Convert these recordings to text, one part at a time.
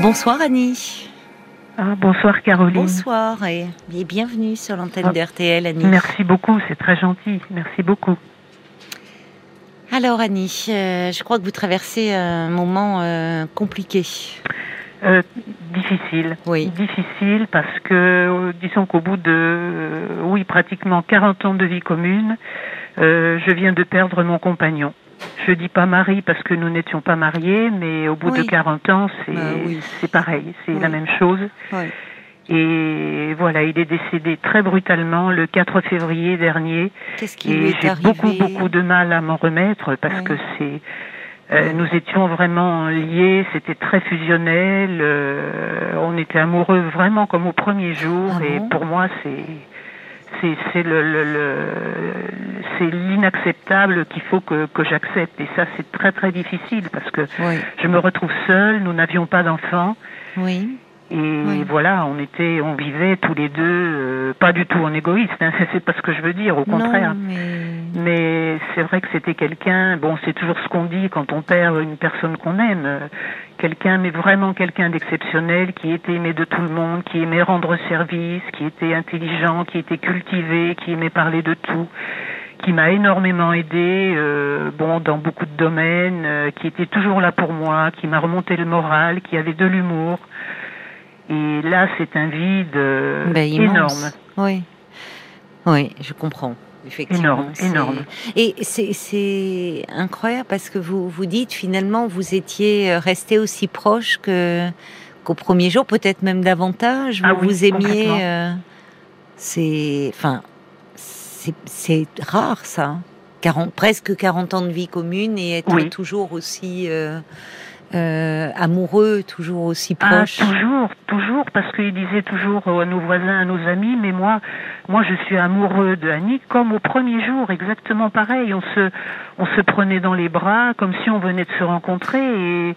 Bonsoir Annie. Ah, bonsoir Caroline. Bonsoir et, bienvenue sur l'antenne ah, d'RTL Annie. Merci beaucoup, c'est très gentil. Merci beaucoup. Alors Annie, euh, je crois que vous traversez un moment euh, compliqué. Euh, difficile. Oui. Difficile parce que, disons qu'au bout de, oui, pratiquement 40 ans de vie commune, je viens de perdre mon compagnon. Je dis pas mari parce que nous n'étions pas mariés, mais au bout de 40 ans, c'est bah c'est pareil, c'est la même chose. Et voilà, il est décédé très brutalement le 4 février dernier. Qu'est-ce qui Et j'ai beaucoup beaucoup de mal à m'en remettre parce que c'est euh, nous étions vraiment liés, c'était très fusionnel, euh, on était amoureux vraiment comme au premier jour ah et pour moi c'est c'est le, le, le c'est l'inacceptable qu'il faut que, que j'accepte et ça c'est très très difficile parce que je me retrouve seule, nous n'avions pas d'enfants. Oui. Et voilà, on était, on vivait tous les deux, euh, pas du tout en égoïste, hein, c'est pas ce que je veux dire, au contraire. mais, mais c'est vrai que c'était quelqu'un, bon, c'est toujours ce qu'on dit quand on perd une personne qu'on aime, quelqu'un, mais vraiment quelqu'un d'exceptionnel, qui était aimé de tout le monde, qui aimait rendre service, qui était intelligent, qui était cultivé, qui aimait parler de tout qui m'a énormément aidé, euh, bon, dans beaucoup de domaines, qui était toujours là pour moi, qui m'a remonté le moral, qui avait de l'humour. Et là, c'est un vide euh, ben, énorme. Oui, oui, je comprends. Effectivement, énorme, énorme. Et c'est incroyable parce que vous vous dites finalement vous étiez resté aussi proche que qu'au premier jour, peut-être même davantage. Vous ah vous aimiez. Euh, c'est, enfin, c'est rare ça. 40, presque 40 ans de vie commune et être toujours aussi. Euh, euh, amoureux, toujours aussi ah, proche Toujours, toujours, parce qu'il disait toujours à nos voisins, à nos amis, mais moi, moi je suis amoureux de Annie comme au premier jour, exactement pareil. On se, on se prenait dans les bras comme si on venait de se rencontrer et,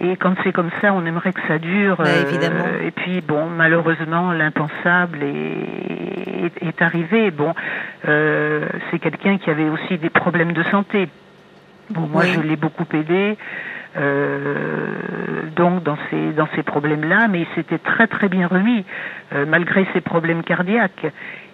et quand c'est comme ça, on aimerait que ça dure. Bah, évidemment. Euh, et puis bon, malheureusement, l'impensable est, est, arrivé. Bon, euh, c'est quelqu'un qui avait aussi des problèmes de santé. Bon, moi, je l'ai beaucoup aidé. Euh, donc dans ces dans ces problèmes-là, mais il s'était très très bien remis euh, malgré ses problèmes cardiaques.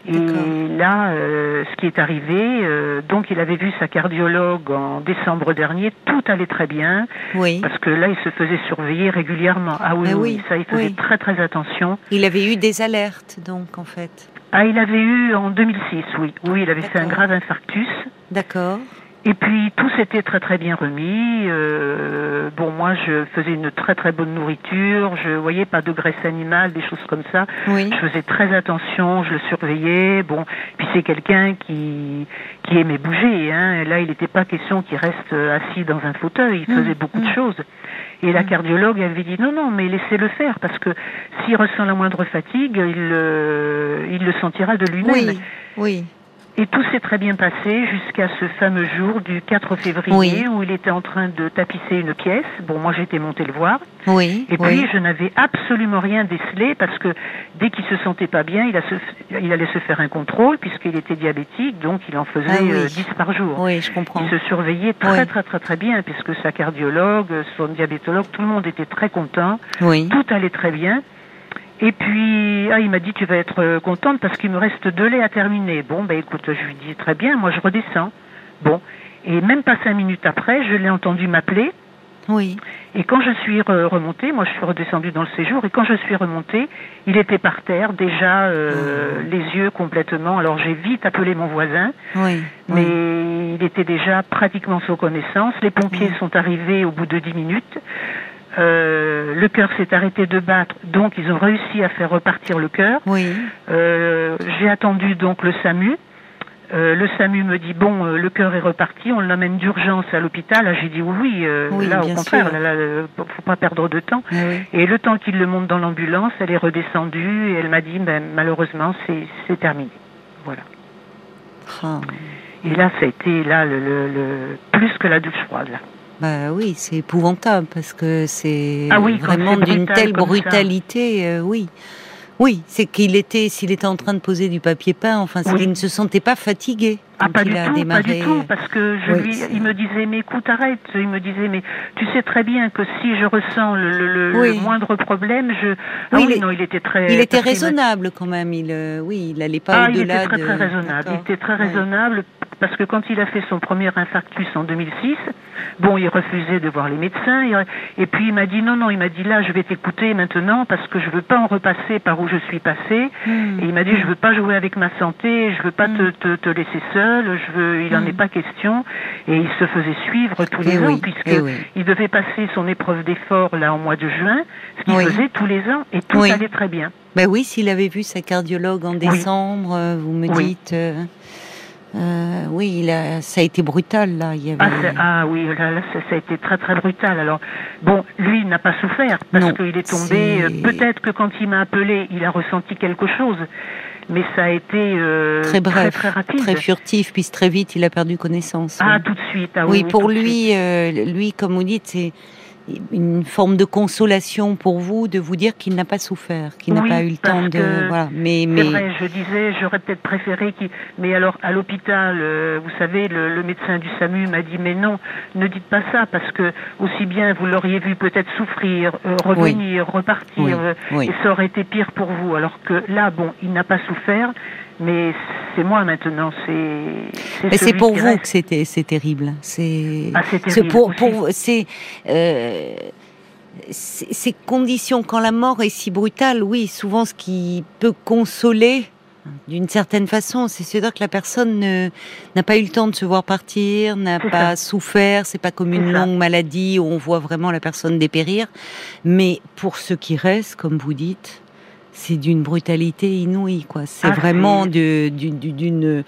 Et là, euh, ce qui est arrivé, donc il avait vu sa cardiologue en décembre dernier, tout allait très bien, oui. parce que là il se faisait surveiller régulièrement. Ah oui, oui, ça il faisait très très attention. Il avait eu des alertes donc en fait. Ah, il avait eu en 2006, oui, oui, il avait fait un grave infarctus. D'accord. Et puis tout s'était très très bien remis. Euh, bon, moi je faisais une très très bonne nourriture. Je voyais pas de graisse animale, des choses comme ça. Oui. Je faisais très attention, je le surveillais. Bon, puis c'est quelqu'un qui qui aimait bouger. Hein. Là, il n'était pas question qu'il reste assis dans un fauteuil. Il faisait mmh. beaucoup de mmh. choses. Et la mmh. cardiologue avait dit non, non, mais laissez-le faire parce que s'il ressent la moindre fatigue, il, euh, il le sentira de lui-même. Oui, oui. Et tout s'est très bien passé jusqu'à ce fameux jour du 4 février où il était en train de tapisser une pièce. Bon, moi j'étais montée le voir. Oui. Et puis je n'avais absolument rien décelé parce que dès qu'il se sentait pas bien, il, a il allait se faire un contrôle puisqu'il était diabétique, donc il en faisait ah 10 euh, par jour. Oui, je comprends. Il se surveillait très très très très bien puisque sa cardiologue, son diabétologue, tout le monde était très content. Oui. Tout allait très bien. Et puis, ah, il m'a dit, tu vas être euh, contente parce qu'il me reste deux laits à terminer. Bon, ben écoute, je lui dis, très bien, moi je redescends. Bon, et même pas cinq minutes après, je l'ai entendu m'appeler. Oui. Et quand je suis remontée, moi je suis redescendue dans le séjour, et quand je suis remontée, il était par terre, déjà euh, oh. les yeux complètement. Alors j'ai vite appelé mon voisin, oui, mais il était déjà pratiquement sans connaissance. Les pompiers sont arrivés au bout de dix minutes. Euh, le cœur s'est arrêté de battre, donc ils ont réussi à faire repartir le cœur. Oui. Euh, j'ai attendu donc le SAMU. Euh, le SAMU me dit bon, euh, le cœur est reparti, on l'amène d'urgence à l'hôpital. J'ai dit oui, euh, oui là au contraire, là, faut pas perdre de temps. Et le temps qu'il le monte dans l'ambulance, elle est redescendue et elle m'a dit ben, malheureusement c'est terminé. Voilà. Oh. Et là, ça a été là le, le, le plus que la douche froide là. Bah oui, c'est épouvantable parce que c'est ah oui, vraiment d'une telle brutalité, euh, oui. Oui, c'est qu'il était, s'il était en train de poser du papier peint, enfin, il ne se sentait pas fatigué. Ah, pas du tout, démarré. pas du tout, parce que je lui, il me disait, mais écoute, arrête. Il me disait, mais tu sais très bien que si je ressens le, le, moindre problème, je. Ah oui, non, il était très. Il était raisonnable quand même. Il, euh, oui, il n'allait pas au-delà de. Il était très, très raisonnable. Il était très raisonnable parce que quand il a fait son premier infarctus en 2006, bon, il refusait de voir les médecins, et puis il m'a dit non, non, il m'a dit là, je vais t'écouter maintenant parce que je veux pas en repasser par où je suis passé, hmm. et il m'a dit je veux pas jouer avec ma santé, je veux pas te, hmm. te, te, laisser seul, je veux, il en hmm. est pas question, et il se faisait suivre tous les ans puisque il devait passer son épreuve d'effort là en mois de juin, ce qu'il faisait tous les ans, et tout allait très bien. Ben oui, s'il avait vu sa cardiologue en décembre, euh, vous me dites. Euh, euh, oui, ça a été brutal là. Il y avait... ah, ah, oui, là, ça, a été très très brutal. Alors bon, lui il n'a pas souffert parce qu'il est tombé. Euh, peut-être que quand il m'a appelé, il a ressenti quelque chose, mais ça a été euh, très bref, très, rapide, très furtif, puis très vite il a perdu connaissance. Ah tout de suite. Ah, oui, oui, pour lui, lui comme vous dites, c'est une forme de consolation pour vous de vous dire qu'il n'a pas souffert, qu'il n'a pas eu le temps de. Voilà. Mais, mais... Vrai, je disais, j'aurais peut-être préféré qu'il. Mais alors, à l'hôpital, euh, vous savez, le, médecin du SAMU m'a dit mais non, ne dites pas ça parce que aussi bien vous l'auriez vu peut-être souffrir, euh, revenir, repartir, euh, et ça aurait été pire pour vous. Alors que là, bon, il n'a pas souffert, mais c'est moi maintenant. C'est. Mais c'est pour vous que c'était c'est terrible. C'est. Ah, c'est pour, pour c'est. Euh, ces conditions, quand la mort est si brutale, oui, souvent ce qui peut consoler, d'une certaine façon, c'est dire que la personne n'a pas eu le temps de se voir partir, n'a pas souffert, c'est pas comme une longue maladie où on voit vraiment la personne dépérir. Mais pour ceux qui restent, comme vous dites, c'est d'une brutalité inouïe, quoi. C'est ah, vraiment d'une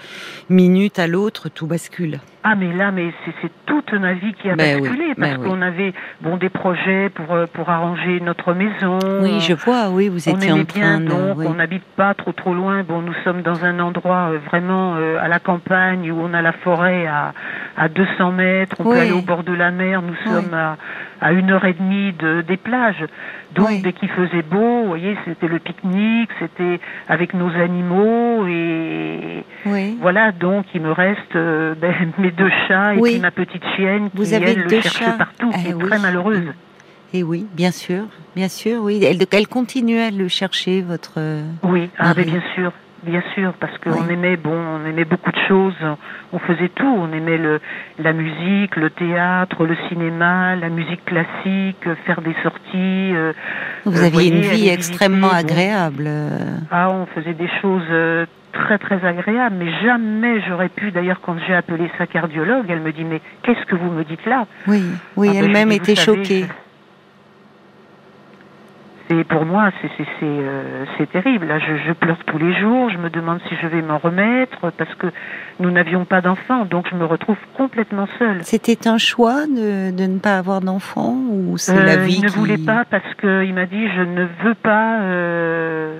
minute à l'autre, tout bascule. Ah mais là, mais c'est toute ma vie qui a ben basculé parce ben qu'on avait bon des projets pour euh, pour arranger notre maison. Oui, je vois. Oui, vous étiez en train bien, donc on n'habite pas trop trop loin. Bon, nous sommes dans un endroit euh, vraiment euh, à la campagne où on a la forêt à à 200 mètres. On peut aller au bord de la mer. Nous sommes à à une heure et demie de, des plages. Donc dès qu'il faisait beau, vous voyez, c'était le pique-nique, c'était avec nos animaux et voilà. Donc il me reste euh, ben, mes deux chats et puis ma petite chienne qui elle le cherche partout, qui eh est très malheureuse. Et oui, bien sûr, bien sûr, oui. Elle, elle continue à le chercher, votre. Oui, ah, bien sûr. Bien sûr, parce qu'on aimait bon, on aimait beaucoup de choses. On faisait tout. On aimait le, la musique, le théâtre, le cinéma, la musique classique, faire des sorties. Euh, vous aviez une vie extrêmement agréable. Ah, on faisait des choses euh, très très agréables, mais jamais j'aurais pu. D'ailleurs, quand j'ai appelé sa cardiologue, elle me dit mais qu'est-ce que vous me dites là? Oui, oui, ah, ben, elle-même était choquée. Et pour moi, c'est euh, terrible. Là, je, je, pleure tous les jours. Je me demande si je vais m'en remettre parce que nous n'avions pas d'enfants, donc je me retrouve complètement seule. C'était un choix de, de, ne pas avoir d'enfants ou c'est la euh, vie Il ne voulait pas parce qu'il m'a dit je ne veux pas euh,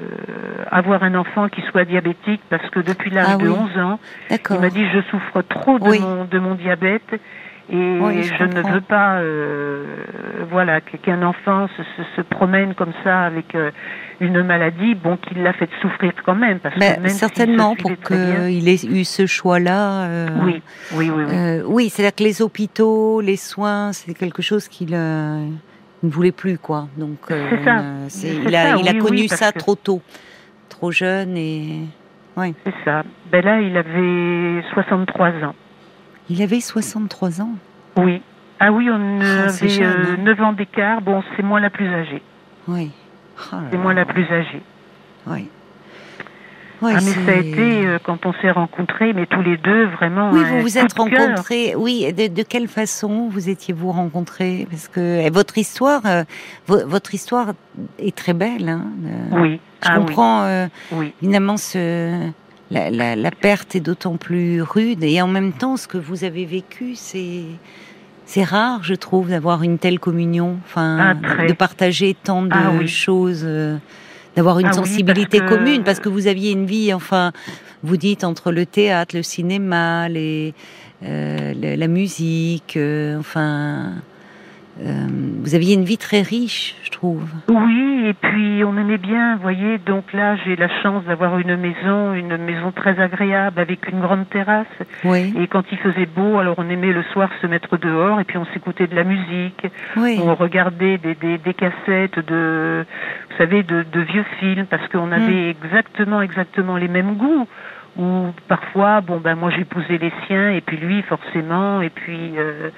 avoir un enfant qui soit diabétique parce que depuis l'âge ah de 11 ans, il m'a dit je souffre trop de, mon, de mon diabète et je, ne veux pas, euh, voilà, qu'un enfant se, se, se, promène comme ça avec euh, une maladie, bon, qu'il l'a fait souffrir quand même, parce que même certainement pour qu'il ait eu ce choix-là. Euh, oui, oui, oui, oui. Oui, c'est-à-dire que les hôpitaux, les soins, c'est quelque chose qu'il ne voulait plus, quoi. Donc, ça. il a, il a connu ça trop tôt, trop jeune et. Oui. C'est ça. Ben là, il avait 63 ans. Il avait 63 ans Oui. Ah oui, on ah, avait 9 euh, ans d'écart. Bon, c'est moi la plus âgée. Oui. Oh c'est moi la plus âgée. Oui. ah, mais ça a été euh, quand on s'est rencontrés, mais tous les deux vraiment. Oui, vous vous êtes rencontrés. Oui, de, quelle façon vous étiez-vous rencontrés? Parce que eh, votre histoire, euh, votre histoire est très belle. Hein, oui. Je ah comprends oui. évidemment ce la, perte est d'autant plus rude. Et en même temps, ce que vous avez vécu, c'est c'est rare, je trouve, d'avoir une telle communion, enfin, ah, de partager tant de ah choses, euh, d'avoir une ah sensibilité commune, parce que vous aviez une vie, enfin, vous dites entre le théâtre, le cinéma, les, euh, la musique, euh, enfin, vous aviez une vie très riche, je trouve. Oui, et puis on aimait bien, vous voyez. Donc là, j'ai la chance d'avoir une maison, une maison très agréable avec une grande terrasse. Oui. Et quand il faisait beau, alors on aimait le soir se mettre dehors et puis on s'écoutait de la musique. Oui. On regardait des, des, des, cassettes de, vous savez, de, de vieux films parce qu'on avait hmm. exactement, exactement les mêmes goûts ou parfois, bon ben moi j'épousais les siens et puis lui forcément et puis euh,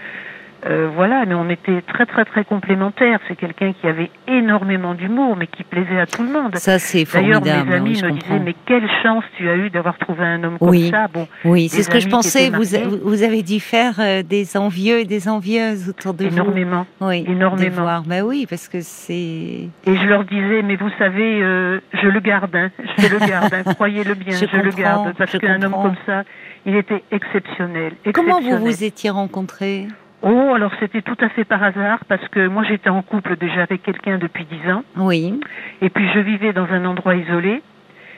euh, voilà, mais on était très très très complémentaires. C'est quelqu'un qui avait énormément d'humour, mais qui plaisait à tout le monde. Ça c'est formidable. D'ailleurs, mes amis me disaient mais quelle chance tu as eu d'avoir trouvé un homme comme ça. Bon, oui, c'est ce que je pensais. Vous, vous avez dû faire euh, des envieux et des envieuses autour de énormément, vous. Oui, énormément. Voir. Bah oui, parce que c'est. Et je leur disais mais vous savez, euh, je le garde, hein, je le garde, hein, croyez-le bien, je, le garde parce qu'un homme comme ça, il était exceptionnel. exceptionnel. Comment vous vous étiez rencontrés? Oh, alors c'était tout à fait par hasard parce que moi j'étais en couple déjà avec quelqu'un depuis dix ans. Oui. Et puis je vivais dans un endroit isolé.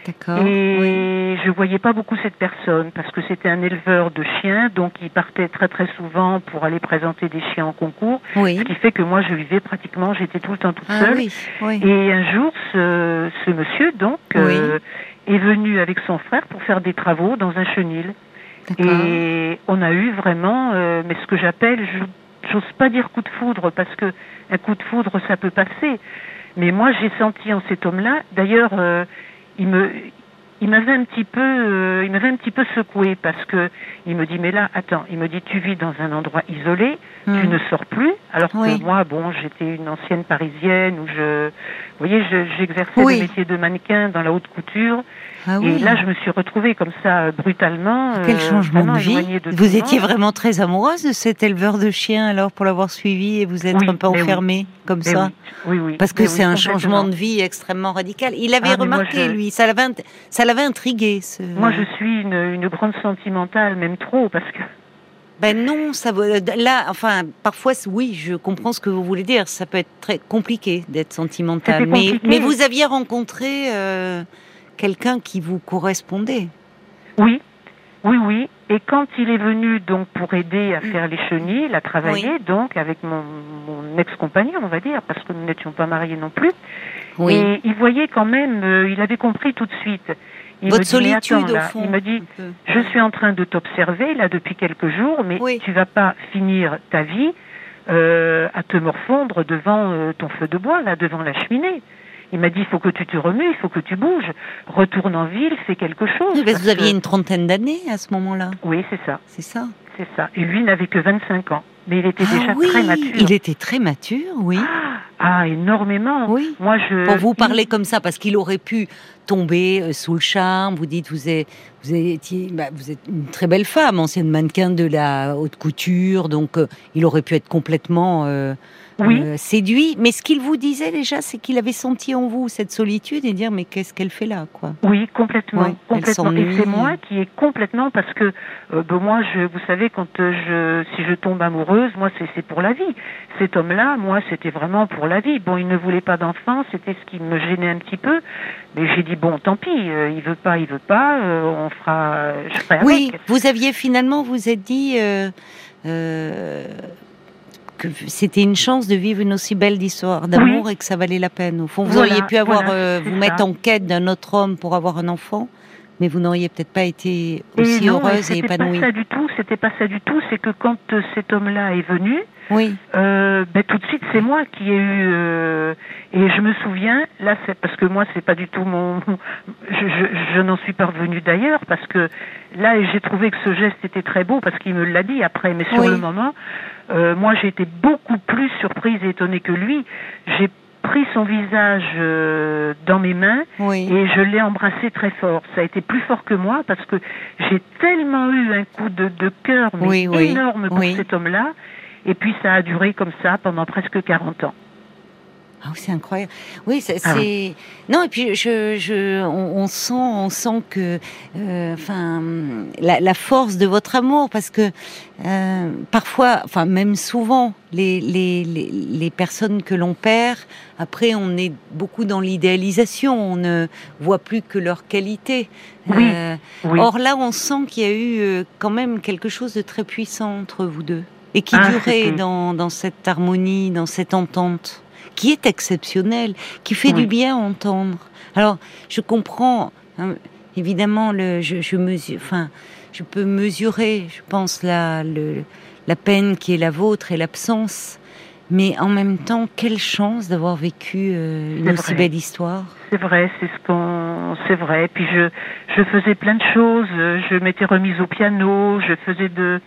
D'accord. Et oui. je voyais pas beaucoup cette personne parce que c'était un éleveur de chiens, donc il partait très très souvent pour aller présenter des chiens en concours. Oui. Ce qui fait que moi je vivais pratiquement, j'étais tout le temps toute ah, seule. Oui, oui. Et un jour, ce, ce monsieur donc euh, est venu avec son frère pour faire des travaux dans un chenil. Et on a eu vraiment, euh, mais ce que j'appelle, j'ose pas dire coup de foudre parce que un coup de foudre ça peut passer. Mais moi j'ai senti en cet homme-là, d'ailleurs, euh, il me, il m'avait un petit peu, euh, il m'avait un petit peu secoué parce que il me dit mais là, attends, il me dit tu vis dans un endroit isolé, tu Hmm. ne sors plus, alors Oui. que moi, bon, j'étais une ancienne parisienne où je, vous voyez, je- j'exerçais Oui. le métier de mannequin dans la haute couture. Ah Et oui. là, je me suis retrouvée comme ça, brutalement. Quel euh, changement de vie de Vous étiez monde. vraiment très amoureuse de cet éleveur de chiens alors pour l'avoir suivi et vous êtes Oui, un peu oui. enfermée comme Mais ça oui, oui, oui. Parce que c'est un changement de vie extrêmement radical. Il avait Ah, remarqué, je- lui, ça l'avait, int- ça l'avait intrigué. Ce... Moi, je suis une, une grande sentimentale, même trop, parce que Ben non, ça vaut- là, enfin, parfois, oui, je comprends ce que vous voulez dire. Ça peut être très compliqué d'être sentimental, mais, vous aviez rencontré euh, quelqu'un qui vous correspondait. oui, oui, oui. Et quand il est venu donc pour aider à faire les chenilles, à travailler, donc avec mon, mon ex-compagnon, on va dire, parce que nous n'étions pas mariés non plus. Oui. Et il voyait quand même, euh, il avait compris tout de suite. Il Votre me dit, solitude, attends, au fond. Il me dit, je suis en train de t'observer là depuis quelques jours, mais Oui. tu vas pas finir ta vie euh, à te morfondre devant euh, ton feu de bois là, devant la cheminée. Il m'a dit, il faut que tu te remues, il faut que tu bouges. Retourne en ville, fais quelque chose. Oui, vous aviez que- une trentaine d'années à ce moment-là, Oui, c'est ça, c'est ça c'est ça. Et lui n'avait que 25 ans, mais il était Ah déjà oui, très mature. il était très mature, oui. Ah, énormément. Oui. Moi, je. Pour vous parler comme ça, parce qu'il aurait pu tomber euh, sous le charme. Vous dites, vous êtes, vous étiez, bah, vous êtes une très belle femme, ancienne mannequin de la haute couture, donc euh, il aurait pu être complètement euh, Oui. euh, séduit. Mais ce qu'il vous disait déjà, c'est qu'il avait senti en vous cette solitude et dire, mais qu'est-ce qu'elle fait là, quoi? Oui, complètement, Oui, complètement. Et c'est moi qui est complètement parce que euh, ben, moi, je, vous savez, quand euh, je, si je tombe amoureuse, moi, c'est c'est pour la vie. Cet homme-là, moi, c'était vraiment pour la vie. Bon, il ne voulait pas d'enfant, c'était ce qui me gênait un petit peu. Mais j'ai dit bon, tant pis, euh, il veut pas, il veut pas, on fera, je ferai Oui, avec. vous aviez finalement, vous êtes dit euh, que c'était une chance de vivre une aussi belle histoire d'amour et que ça valait la peine. Au fond, vous Voilà, auriez pu avoir voilà, euh, vous ça. mettre en quête d'un autre homme pour avoir un enfant, mais vous n'auriez peut-être pas été aussi et non, heureuse et épanouie. pas ça du tout. C'était pas ça du tout. C'est que quand euh, cet homme-là est venu, Oui, Euh, ben, tout de suite, c'est moi qui ai eu euh, et je me souviens là, c'est parce que moi, c'est pas du tout mon, je, je, je n'en suis pas revenue d'ailleurs parce que là, j'ai trouvé que ce geste était très beau parce qu'il me l'a dit après, mais sur Oui. le moment, euh, moi, j'ai été beaucoup plus surprise et étonnée que lui. J'ai pris son visage euh, dans mes mains oui. et je l'ai embrassé très fort. Ça a été plus fort que moi parce que j'ai tellement eu un coup de, de cœur mais Oui, oui, énorme pour oui. cet homme-là. Et puis ça a duré comme ça pendant presque 40 ans. Ah oui, c'est incroyable. Oui, c'est. Ah c'est- Non, et puis je, je, on, on sent, on sent que, euh, enfin, la, la force de votre amour, parce que euh, parfois, enfin même souvent, les, les, les, les personnes que l'on perd, après, on est beaucoup dans l'idéalisation, on ne voit plus que leur qualité. Oui, Euh, Oui. Or là, on sent qu'il y a eu euh, quand même quelque chose de très puissant entre vous deux. et qui ah, durait dans, dans, cette harmonie, dans cette entente, qui est exceptionnelle, qui fait du bien à entendre. Alors, je comprends, hein, évidemment, le, je, je mesure, enfin, je peux mesurer, je pense, la, le, la peine qui est la vôtre et l'absence. Mais en même temps, quelle chance d'avoir vécu euh, une aussi belle histoire. C'est vrai, c'est ce qu'on, c'est vrai. Puis je, je faisais plein de choses. Je m'étais remise au piano. Je faisais de,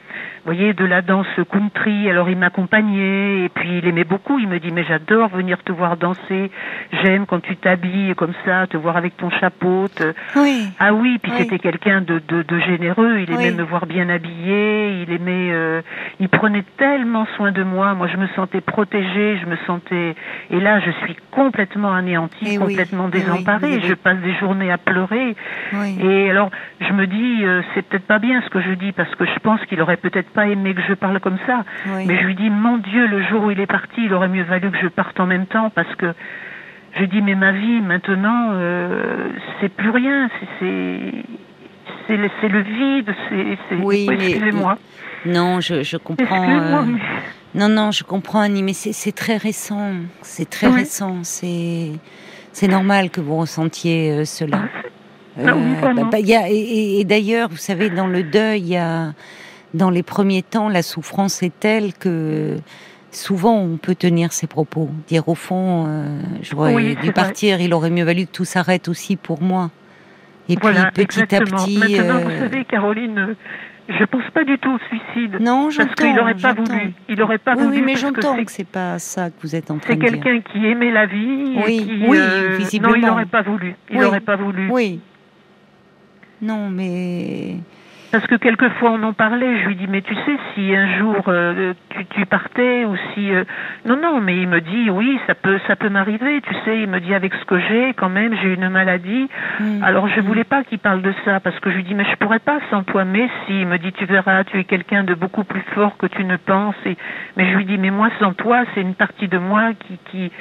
voyez, de la danse country. Alors il m'accompagnait et puis il aimait beaucoup. Il me dit mais j'adore venir te voir danser. J'aime quand tu t'habilles comme ça, te voir avec ton chapeau. Oui. Ah oui. Puis c'était quelqu'un de, de, de, généreux. Il aimait me voir bien habillée. Il aimait, euh, il prenait tellement soin de moi. Moi je me sentais protégée. Je me sentais. Et là je suis complètement anéantie, eh complètement désemparée. Je passe des journées à pleurer. Et alors je me dis euh, c'est peut-être pas bien ce que je dis parce que je pense qu'il aurait peut-être pas aimé que je parle comme ça. Mais je lui dis, mon Dieu, le jour où il est parti, il aurait mieux valu que je parte en même temps parce que je dis, mais ma vie maintenant, euh, c'est plus rien, c'est c'est le, vide, c'est. Oui, excusez-moi. Non, je, je comprends. Euh, non, non, je comprends, Annie, mais c'est très récent. C'est très récent. C'est c'est normal que vous ressentiez euh, cela. Ah, bah, bah, y a, et, et d'ailleurs, vous savez, dans le deuil, il y a dans les premiers temps, la souffrance est telle que souvent on peut tenir ses propos, dire au fond, euh, j'aurais dû partir, il aurait mieux valu que tout s'arrête aussi pour moi. Et puis petit à petit. Maintenant, vous euh, savez, Caroline, je pense pas du tout au suicide. Non, j'entends. Parce qu'il n'aurait pas voulu. Il aurait pas oui, voulu. Oui, mais j'entends que, c'est pas ça que vous êtes en train de dire. C'est quelqu'un qui aimait la vie. Oui, qui, oui, euh, visiblement. Non, il n'aurait pas voulu. Il n'aurait pas voulu. Oui. Non, mais parce que quelquefois on en parlait, je lui dis mais tu sais si un jour euh, tu, tu, partais ou si euh, non non mais il me dit oui ça peut ça peut m'arriver tu sais il me dit avec ce que j'ai quand même j'ai une maladie alors je voulais pas qu'il parle de ça parce que je lui dis mais je pourrais pas sans toi mais si il me dit tu verras tu es quelqu'un de beaucoup plus fort que tu ne penses et mais je lui dis mais moi sans toi c'est une partie de moi qui qui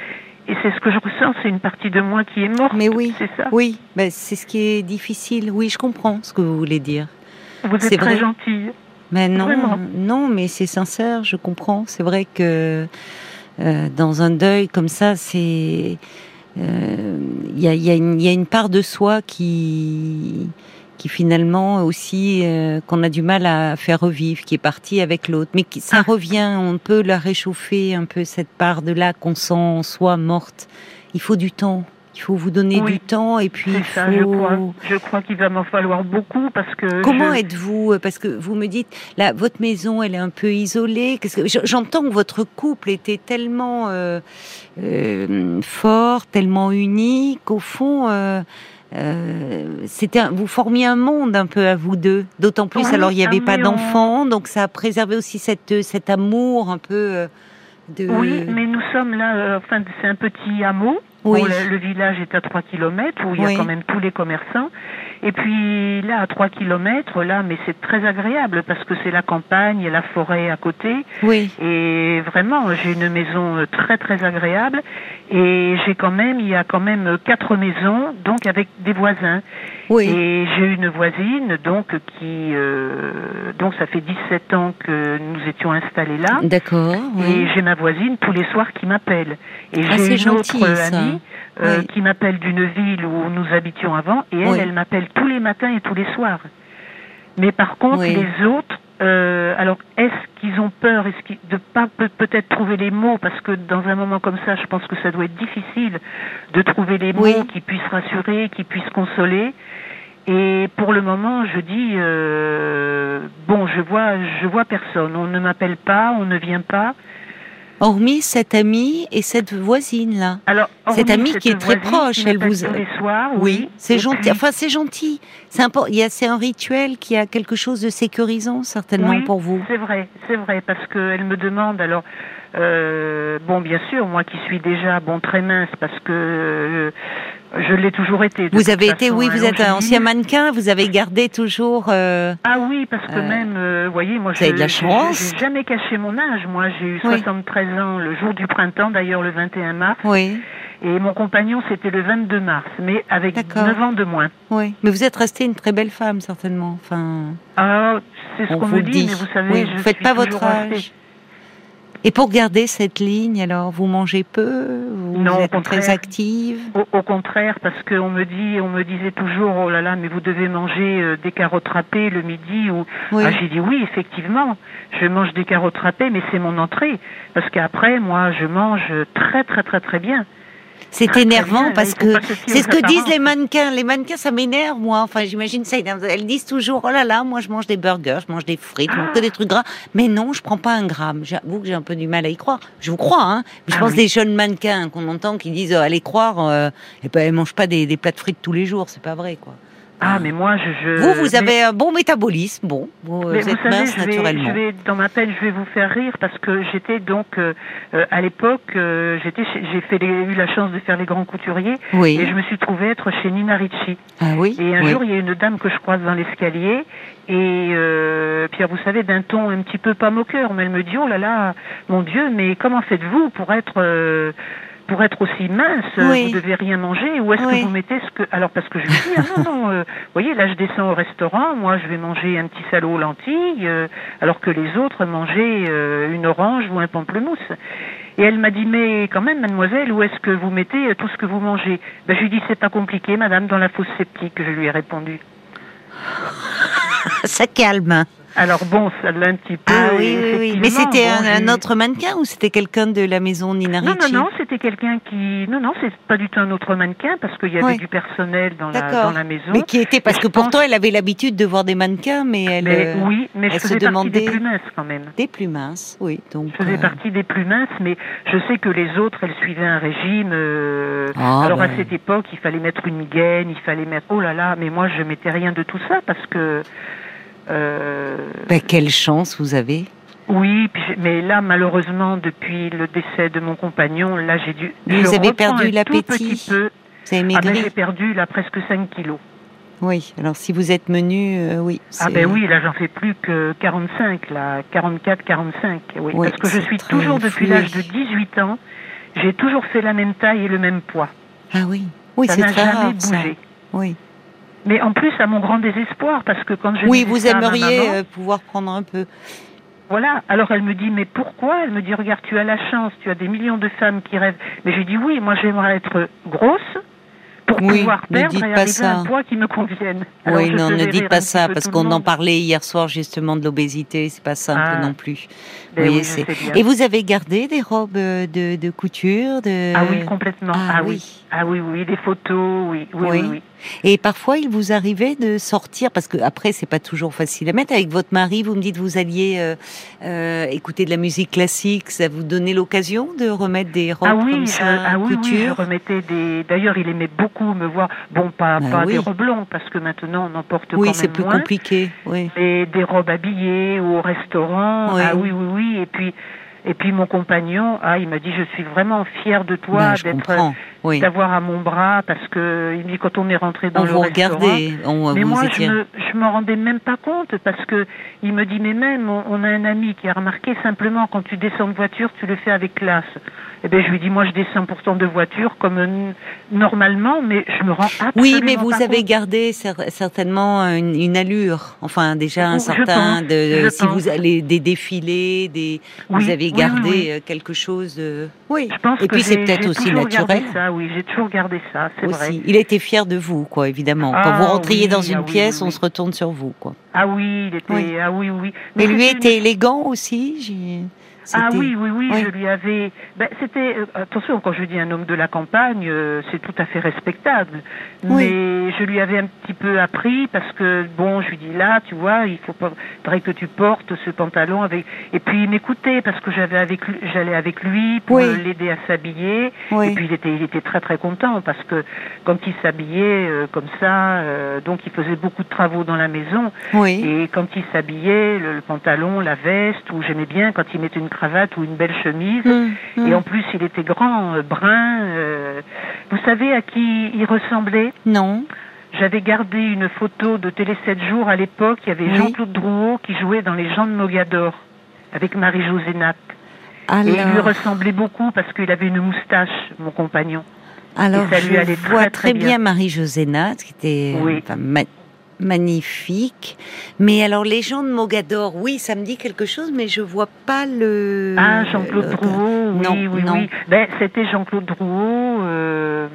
et c'est ce que je ressens, c'est une partie de moi qui est morte. Mais oui, c'est ça. Oui, ben, c'est ce qui est difficile. Oui, je comprends ce que vous voulez dire. Vous êtes très gentille. Mais non, non, mais c'est sincère, je comprends. C'est vrai que euh, dans un deuil comme ça, c'est il euh, y, a, y, y, a, une part de soi qui qui finalement aussi euh, qu'on a du mal à faire revivre, qui est partie avec l'autre, mais qui, ça ah. revient, on peut la réchauffer un peu cette part de là qu'on sent en soi morte. Il faut du temps. Il faut vous donner du temps et puis il faut... je crois, je crois qu'il va m'en falloir beaucoup parce que. Comment êtes-vous euh, Parce que vous me dites, là, votre maison, elle est un peu isolée. Qu'est-ce que j'entends que votre couple était tellement euh, euh, fort, tellement uni qu'au fond. Euh, c'était vous formiez un monde un peu à vous deux d'autant plus alors il n'y avait pas d'enfants donc ça a préservé aussi cette cet amour un peu de oui mais nous sommes là enfin c'est un petit hameau oui. le, village est à 3 km où il y a quand même tous les commerçants. Et puis là, à 3 km, là, mais c'est très agréable parce que c'est la campagne, et la forêt à côté. Oui. Et vraiment, j'ai une maison euh, très très agréable. Et j'ai quand même, il y a quand même quatre maisons, donc avec des voisins. Oui. Et j'ai une voisine, donc qui, euh, donc ça fait 17 ans que nous étions installés là. D'accord. Et j'ai ma voisine tous les soirs qui m'appelle. Et ah, j'ai une autre amie euh, qui m'appelle d'une ville où nous habitions avant, et elle, elle m'appelle tous les matins et tous les soirs. Mais par contre, les autres, euh, alors est-ce qu'ils ont peur? Est-ce qu'ils, de pas peut-être trouver les mots? Parce que dans un moment comme ça, je pense que ça doit être difficile de trouver les mots qui puissent rassurer, qui puissent consoler. Et pour le moment, je dis euh, bon, je vois, je vois personne. On ne m'appelle pas, on ne vient pas. Hormis cette amie et cette voisine là. Alors, cette amie qui est très proche, elle vous. Les soirs, oui. c'est gentil. Enfin, c'est gentil. C'est un rituel qui a quelque chose de sécurisant certainement pour vous. C'est vrai, c'est vrai, parce qu'elle me demande alors. Euh, bon, bien sûr, moi qui suis déjà bon très mince parce que euh, je l'ai toujours été. Vous avez été, oui, vous êtes un ancien mannequin, vous avez gardé toujours. Euh, ah oui, parce que même, vous voyez, moi, je n'ai jamais caché mon âge. Moi, j'ai eu 73 ans le jour du printemps, d'ailleurs le 21 mars. Oui. Et mon compagnon, c'était le 22 mars, mais avec 9 ans de moins. Oui, mais vous êtes restée une très belle femme, certainement. Enfin. Ah, c'est ce qu'on me dit, mais vous savez, je vous faites pas votre âge. Et pour garder cette ligne, alors, vous mangez peu Vous Non, êtes très active? Au, au contraire, parce qu'on me dit, on me disait toujours, oh là là, mais vous devez manger euh, des carottes râpées le midi. Ou Oui. ah, j'ai dit oui, effectivement, je mange des carottes râpées, mais c'est mon entrée, parce qu'après, moi, je mange très très très très bien. C'est très énervant parce que c'est ce que disent les mannequins. Les mannequins, ça m'énerve, moi. Enfin, j'imagine ça. Elles disent toujours, oh là là, moi je mange des burgers, je mange des frites, je mange que des trucs gras. Mais non, je prends pas un gramme. J'avoue que j'ai un peu du mal à y croire. Je vous crois, hein. Mais je Ah pense des jeunes mannequins qu'on entend qui disent, oh, allez croire, euh, et ben, elles mangent pas des, des plats de frites tous les jours. C'est pas vrai, quoi. Ah, mais moi, je. je Vous, vous mais- avez un bon métabolisme. Bon, vous, Mais vous vous êtes savez, mince je vais, naturellement. je vais, dans ma peine, je vais vous faire rire parce que j'étais donc euh, euh, à l'époque, euh, j'étais, j'ai fait les- eu la chance de faire les grands couturiers Oui. et je me suis trouvée être chez Nina Ricci. Ah oui. Et un oui. jour, il y a une dame que je croise dans l'escalier et euh, Pierre, vous savez, d'un ton un petit peu pas moqueur, mais elle me dit oh là là, mon Dieu, mais comment faites-vous pour être euh, pour être aussi mince, euh, Oui. vous devez rien manger ou est-ce Oui. que vous mettez ce que alors parce que je lui dis ah non non euh, vous voyez là je descends au restaurant moi je vais manger un petit salaud aux lentilles euh, alors que les autres mangeaient euh, une orange ou un pamplemousse et elle m'a dit mais quand même mademoiselle où est-ce que vous mettez euh, tout ce que vous mangez? Ben je lui dis c'est pas compliqué madame dans la fosse sceptique je lui ai répondu Ça calme. Alors bon ça l'a un petit peu Ah oui, oui, oui. Mais c'était bon, un, autre mannequin ou c'était quelqu'un de la maison Nina non, Ricci non, non, c'était quelqu'un qui... Non, non, c'est pas du tout un autre mannequin parce qu'il y avait du personnel dans la, dans la maison. Mais qui était parce que pense- pourtant elle avait l'habitude de voir des mannequins, mais elle Mais euh, oui, mais je elle se faisais partie des demandait- plus minces quand même. des plus minces, oui. Donc Je faisais euh, partie des plus minces, mais je sais que les autres, elles suivaient un régime. euh, Ah, alors à cette époque, il fallait mettre une gaine, il fallait mettre... Oh là là, mais moi, je mettais rien de tout ça parce que... euh, ben, quelle chance vous avez. Oui, mais là, malheureusement, depuis le décès de mon compagnon, là, j'ai dû... Vous je avez perdu l'appétit petit peu. Vous avez Ah ben, maigri. j'ai perdu là presque 5 kilos. Oui. Alors si vous êtes menu, euh, oui. Ah ben oui, là j'en fais plus que 45, là, 44, 45. Oui, Oui, parce que je suis toujours depuis l'âge de 18 ans, j'ai toujours fait la même taille et le même poids. Ah oui. Oui, ça c'est très jamais rare ça. bougé. Oui. Mais en plus, à mon grand désespoir, parce que quand je Oui, vous aimeriez maman, euh, pouvoir prendre un peu. Voilà. Alors elle me dit, mais pourquoi? Elle me dit, regarde, tu as la chance, tu as des millions de femmes qui rêvent. Mais j'ai dit, oui, moi j'aimerais être grosse pour Oui, pouvoir perdre et arriver ça. à un poids qui me convienne. Alors, oui, non, ne dites pas ça parce qu'on en parlait hier soir justement de l'obésité. C'est pas simple Ah. non plus. Ben oui, bien. Et vous avez gardé des robes euh, de, de couture de... Ah oui, complètement. Ah Ah, oui. oui. Ah oui, oui, des photos, oui, oui, Oui. Oui. oui. Et parfois, il vous arrivait de sortir, parce que après, c'est pas toujours facile à mettre. Avec votre mari, vous me dites vous alliez euh, euh, écouter de la musique classique. Ça vous donnait l'occasion de remettre des robes Ah oui, comme ça, ah oui, oui, je couture remettais des. D'ailleurs, il aimait beaucoup me voir. Bon, pas, Ah pas oui. des robes longues, parce que maintenant on en porte Oui, quand c'est même plus compliqué. Oui. Et des robes habillées ou au restaurant. Oui. Ah oui, oui, oui. Et puis, et puis mon compagnon, ah, il m'a dit, je suis vraiment fier de toi Ben, d'être, comprends. Oui. d'avoir à mon bras, parce que il me dit quand on est rentré dans On le vous restaurant. On, Mais vous moi, étiez- je me, je me rendais même pas compte parce que il me dit mais même on, on a un ami qui a remarqué simplement quand tu descends de voiture, tu le fais avec classe. Eh ben je lui dis moi je descends pourtant de voiture comme normalement, mais je me rends absolument Oui, mais vous pas avez compte. gardé cer- certainement une, une allure. Enfin, déjà un Je certain. pense, de, je si pense. vous allez des défilés, des, vous avez gardé oui, euh, quelque chose de. Oui. Je pense Et que puis c'est peut-être aussi naturel. Ça, oui, j'ai toujours gardé ça, c'est vrai. Il était fier de vous, quoi, évidemment. Quand Ah, vous rentriez oui, dans une ah pièce, oui, on se retourne sur vous, quoi. Ah oui, il était ah oui oui. Mais lui était élégant aussi. Ah oui, oui, oui, Oui. je lui avais. Ben, c'était euh, attention quand je dis un homme de la campagne, euh, c'est tout à fait respectable. Oui. Mais je lui avais un petit peu appris parce que bon, je lui dis là, tu vois, il faudrait que tu portes ce pantalon avec. Et puis il m'écoutait parce que j'avais avec, j'allais avec lui pour Oui. l'aider à s'habiller. Oui. Et puis il était, il était très très content parce que quand il s'habillait euh, comme ça, euh, donc il faisait beaucoup de travaux dans la maison. Oui. Et quand il s'habillait, le, le pantalon, la veste, ou j'aimais bien quand il mettait une cravate ou une belle chemise. Hum, hum. Et en plus, il était grand, euh, brun. euh, Vous savez à qui il ressemblait? Non. J'avais gardé une photo de Télé 7 jours à l'époque. Il y avait Oui. Jean-Claude Drouot qui jouait dans Les gens de Mogador avec Marie-Josée Nat. Et il lui ressemblait beaucoup parce qu'il avait une moustache, mon compagnon. alors ça lui je allait vois très, très très bien, Nat, qui était Oui. enfin, ma- magnifique. Mais alors, les gens de Mogador, oui, ça me dit quelque chose, mais je vois pas le. Ah, Jean-Claude Drouot, oui, non, oui, non. oui. Ben, c'était Jean-Claude Drouot. euh,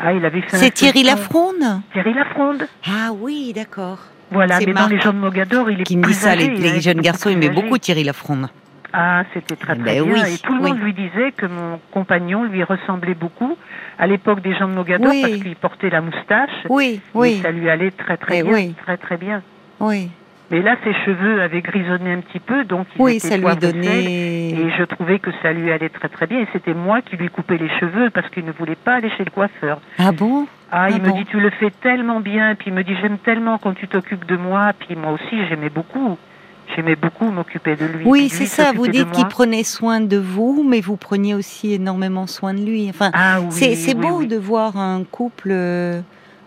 Ah, il avait fait C'est Thierry feuilleton. Lafronde Thierry Lafronde. Ah oui, d'accord. Voilà, mais dans Marc les gens de Mogador, il est Qui me dit ça, les, âgé, les jeunes garçons aimaient beaucoup Thierry Lafronde. Ah, c'était très très Ben bien. oui, et tout le oui. monde lui disait que mon compagnon lui ressemblait beaucoup à l'époque des gens de Mogador Oui. parce qu'il portait la moustache. Oui, Et oui, ça lui allait très très Eh bien, oui. très très bien. oui. Mais là, ses cheveux avaient grisonné un petit peu, donc ils Oui, étaient ça lui et donnait. Et je trouvais que ça lui allait très très bien. Et c'était moi qui lui coupais les cheveux parce qu'il ne voulait pas aller chez le coiffeur. Ah bon? Ah, Ah il bon me dit tu le fais tellement bien. Puis il me dit j'aime tellement quand tu t'occupes de moi. Puis moi aussi j'aimais beaucoup. J'aimais beaucoup m'occuper de lui. Oui, c'est ça. Vous dites qu'il prenait soin de vous, mais vous preniez aussi énormément soin de lui. Enfin, Ah oui, c'est oui, beau oui. de voir un couple euh,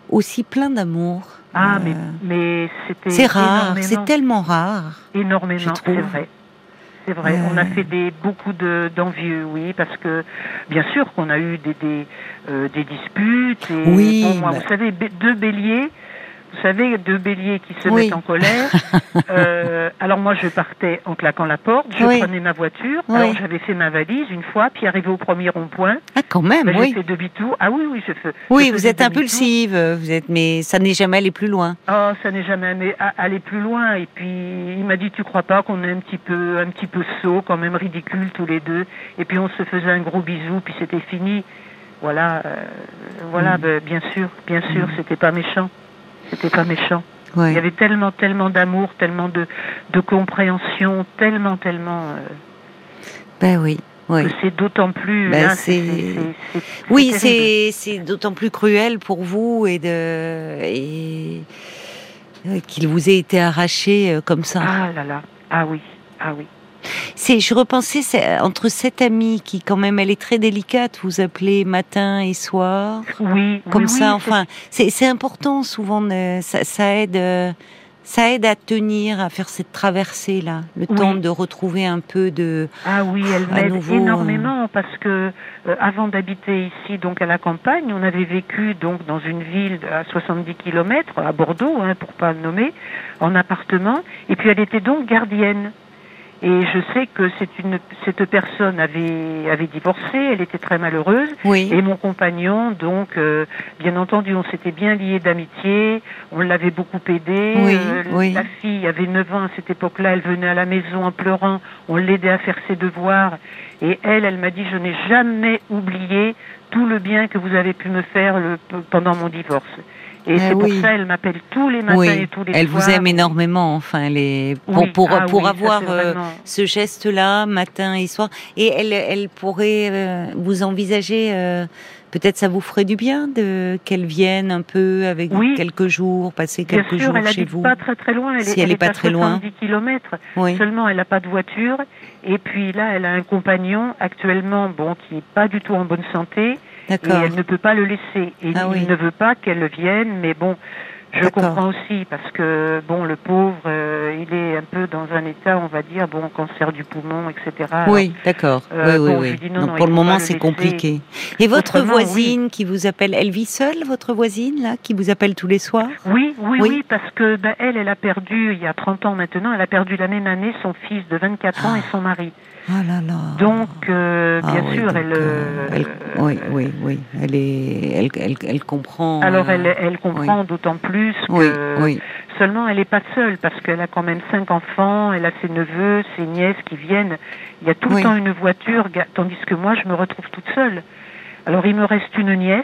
aussi plein d'amour. Ah, Euh, mais, mais c'était. c'est rare, c'est tellement rare. Énormément, c'est vrai. C'est vrai. Euh. On a fait des beaucoup de d'envieux, oui, parce que bien sûr qu'on a eu des des, euh, des disputes. Et, Oui, bon, moi, bah. vous savez, deux béliers. Vous savez, deux béliers qui se Oui. mettent en colère. Euh, alors moi, je partais en claquant la porte. Je Oui. prenais ma voiture. Oui. Alors j'avais fait ma valise une fois, puis arrivé au premier rond-point, Ah, quand même, ben, j'ai oui. fait demi-tour. Ah oui, oui, je fais. Oui, je vous êtes impulsive, vous êtes, mais ça n'est jamais allé plus loin. Oh, ça n'est jamais allé- a- allé plus loin. Et puis il m'a dit, tu crois pas qu'on est un petit peu, un petit peu sot, quand même ridicule tous les deux. Et puis on se faisait un gros bisou, puis c'était fini. Voilà, euh, voilà, Mm. ben, bien sûr, bien sûr, c'était pas méchant. C'était pas méchant. Ouais. Il y avait tellement, tellement d'amour, tellement de, de compréhension, tellement, tellement. euh, Ben oui, c'est d'autant plus. Ben, là, Oui, c'est c'est d'autant plus cruel pour vous et de et euh, qu'il vous ait été arraché euh, comme ça. Ah là là, ah oui, ah oui. C'est, je repensais c'est, entre cette amie qui, quand même, elle est très délicate. Vous appelez matin et soir, Oui, comme oui, ça. oui, enfin, c'est, c'est important souvent. de- ça, ça aide, euh, ça aide à tenir, à faire cette traversée là, le Oui. temps de retrouver un peu de. Ah oui, elle m'aide nouveau, énormément parce que euh, avant d'habiter ici, donc à la campagne, on avait vécu donc dans une ville à 70 km à Bordeaux, hein, pour pas le nommer, en appartement. Et puis elle était donc gardienne. Et je sais que c'est une cette personne avait avait divorcé, elle était très malheureuse. Oui. Et mon compagnon, donc, euh, bien entendu, on s'était bien liés d'amitié, on l'avait beaucoup aidé. Oui, Euh, oui. La fille avait 9 ans à cette époque-là, elle venait à la maison en pleurant, on l'aidait à faire ses devoirs. Et elle, elle m'a dit, je n'ai jamais oublié tout le bien que vous avez pu me faire le- pendant mon divorce. Et c'est oui. pour ça, elle m'appelle tous les matins oui. et tous les Elle soirs. vous aime énormément. Enfin, elle est pour Oui, pour, ah pour oui, ça, avoir euh, vraiment- ce geste-là, matin et soir. Et elle, elle pourrait euh, vous envisager, euh, peut-être ça vous ferait du bien de qu'elle vienne un peu avec vous Oui. quelques jours, passer Bien quelques sûr, jours elle chez vous. pas très très loin. Elle Si est, elle est pas à très loin. 70 kilomètres. Oui, Seulement, elle n'a pas de voiture. Et puis là, elle a un compagnon actuellement, bon, qui n'est pas du tout en bonne santé. Et elle ne peut pas le laisser. Et Ah il oui. ne veut pas qu'elle vienne. Mais bon, je comprends aussi parce que, bon, le pauvre, euh, il est un peu dans un état, on va dire, bon, cancer du poumon, etc. Oui, d'accord. Euh, oui, bon, oui, je oui. lui dis non, Donc non, pour le moment, c'est compliqué. Et votre Autrement, voisine qui vous appelle, elle vit seule, votre voisine là, qui vous appelle tous les soirs Oui, oui, parce que ben, elle, elle a perdu, il y a 30 ans maintenant, elle a perdu la même année son fils de 24 ans et son mari. Ah là là. Donc, euh, Ah bien oui, sûr, donc, elle, euh, euh, elle- oui, oui, oui. Elle est, elle, elle, elle comprend. Alors euh, elle, elle comprend d'autant plus Oui, oui. seulement elle n'est pas seule parce qu'elle a quand même cinq enfants, elle a ses neveux, ses nièces qui viennent. Il y a tout Oui. le temps une voiture, tandis que moi je me retrouve toute seule. Alors il me reste une nièce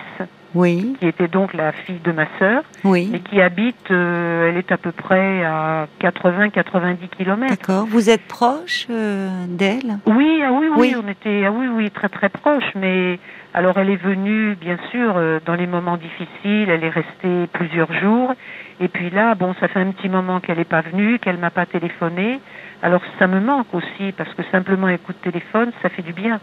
Oui, qui était donc la fille de ma sœur et qui habite, euh, elle est à peu près à 80-90 kilomètres. D'accord. Vous êtes proche euh, d'elle? Oui, ah oui, oui, Oui. on était, ah oui, oui, très très proches. Mais alors, elle est venue, bien sûr, euh, dans les moments difficiles. Elle est restée plusieurs jours. Et puis là, bon, ça fait un petit moment qu'elle n'est pas venue, qu'elle m'a pas téléphoné. Alors, ça me manque aussi parce que simplement un coup de téléphone, ça fait du bien.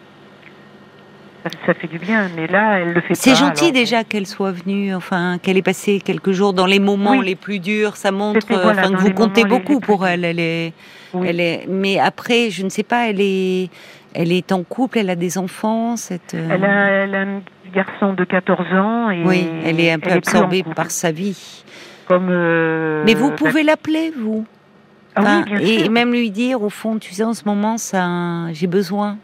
Ça, ça fait du bien. Mais là, elle le fait pas. C'est gentil alors, déjà qu'elle soit venue, enfin qu'elle ait passé quelques jours dans les moments Oui. les plus durs. Ça montre, voilà, enfin que vous comptez beaucoup pour elle. Elle est, oui. elle est. Mais après, je ne sais pas. Elle est, elle est en couple. Elle a des enfants. Cette. euh, Elle a, elle a un garçon de 14 ans. Et Oui, elle est un peu absorbée par sa vie. Comme. Mais vous pouvez l'appeler, vous. Ah oui, bien et, sûr. même lui dire, au fond, tu sais, en ce moment, ça, j'ai besoin